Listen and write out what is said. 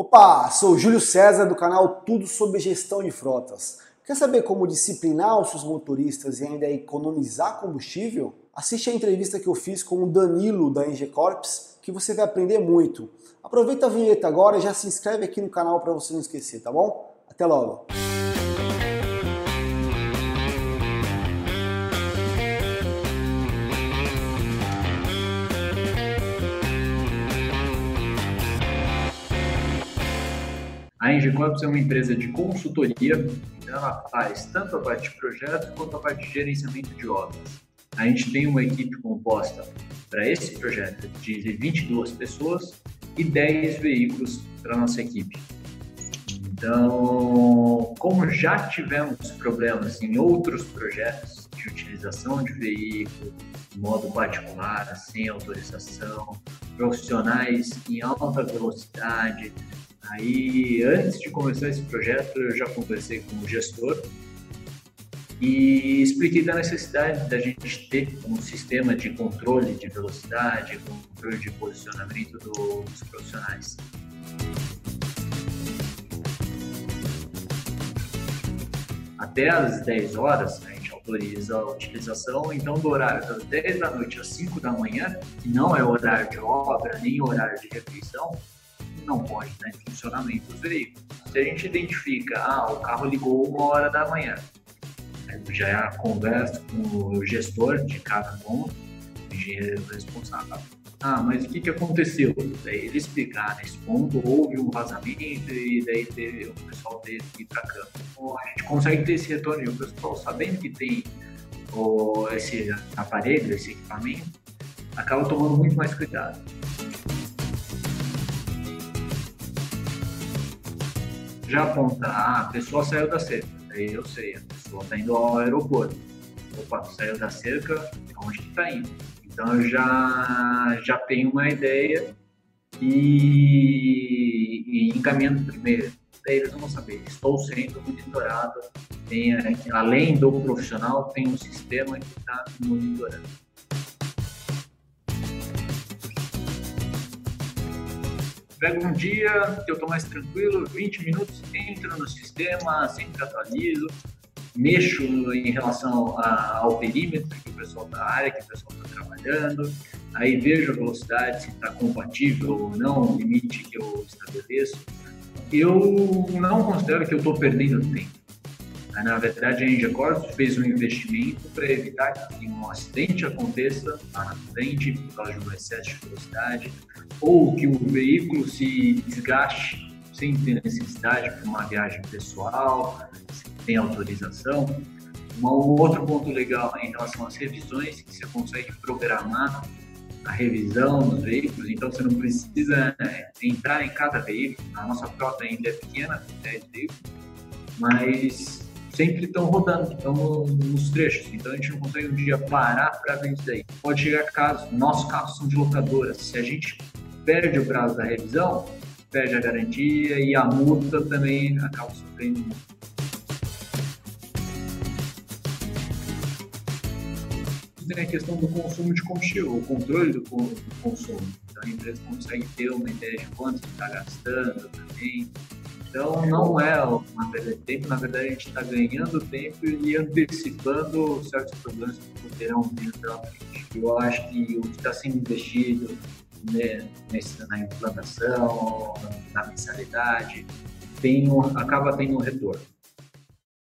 Opa, sou Júlio César do canal Tudo sobre Gestão de Frotas. Quer saber como disciplinar os seus motoristas e ainda economizar combustível? Assiste a entrevista que eu fiz com o Danilo da NG Corps, que você vai aprender muito. Aproveita a vinheta agora e já se inscreve aqui no canal para você não esquecer, tá bom? Até logo! A Engecorps é uma empresa de consultoria, então ela faz tanto a parte de projetos quanto a parte de gerenciamento de obras. A gente tem uma equipe composta para esse projeto de 22 pessoas e 10 veículos para nossa equipe. Então, como já tivemos problemas em outros projetos de utilização de veículo, modo particular, sem autorização, profissionais em alta velocidade, Aí, antes de começar esse projeto, eu já conversei com o gestor e expliquei da necessidade da gente ter um sistema de controle de velocidade, controle de posicionamento dos profissionais. Até às 10 horas, a gente autoriza a utilização, então do horário das 10 da noite às 5 da manhã, que não é horário de obra, nem horário de refeição, não pode estar em funcionamento os veículos. Se a gente identifica, ah, o carro ligou uma hora da manhã, já é a conversa com o gestor de cada ponto, o engenheiro responsável. Ah, mas o que, que aconteceu? Daí ele explicar, ah, nesse ponto houve um vazamento e daí teve, o pessoal teve que ir para campo. Então, a gente consegue ter esse retorno e o pessoal sabendo que tem o, esse aparelho, esse equipamento, acaba tomando muito mais cuidado. Já aponta, ah, a pessoa saiu da cerca, aí eu sei, a pessoa está indo ao aeroporto. Opa, saiu da cerca, onde que está indo? Então eu já, já tenho uma ideia e, e encaminhando primeiro. Daí eles vão saber, estou sendo monitorado, tem, além do profissional, tem um sistema que está monitorando. Pego um dia que eu estou mais tranquilo, 20 minutos, entro no sistema, sempre atualizo, mexo em relação a, ao perímetro que o pessoal da área, que o pessoal está trabalhando, aí vejo a velocidade, se está compatível ou não, o limite que eu estabeleço. Eu não considero que eu estou perdendo tempo. Na verdade, a Engecorp fez um investimento para evitar que um acidente aconteça lá na frente por causa de um excesso de velocidade, ou que o veículo se desgaste sem ter necessidade para uma viagem pessoal, sem autorização. Um outro ponto legal em relação às revisões, que você consegue programar a revisão dos veículos, então você não precisa é, entrar em cada veículo. A nossa frota ainda é pequena, 10 veículos, mas sempre estão rodando, estão nos trechos. Então a gente não consegue um dia parar para ver isso daí. Pode chegar casos, nossos carros são de locadora. Se a gente perde o prazo da revisão, perde a garantia e a multa também acaba sofrendo multa. Tem a questão do consumo de combustível, o controle do, consumo. Então a empresa consegue ter uma ideia de quanto está gastando também. Então não é uma perda de tempo, na verdade a gente está ganhando tempo e antecipando certos problemas que poderão vir pela frente. Eu acho que o que está sendo investido né, nesse, na implantação, na mensalidade, tem acaba tendo um retorno.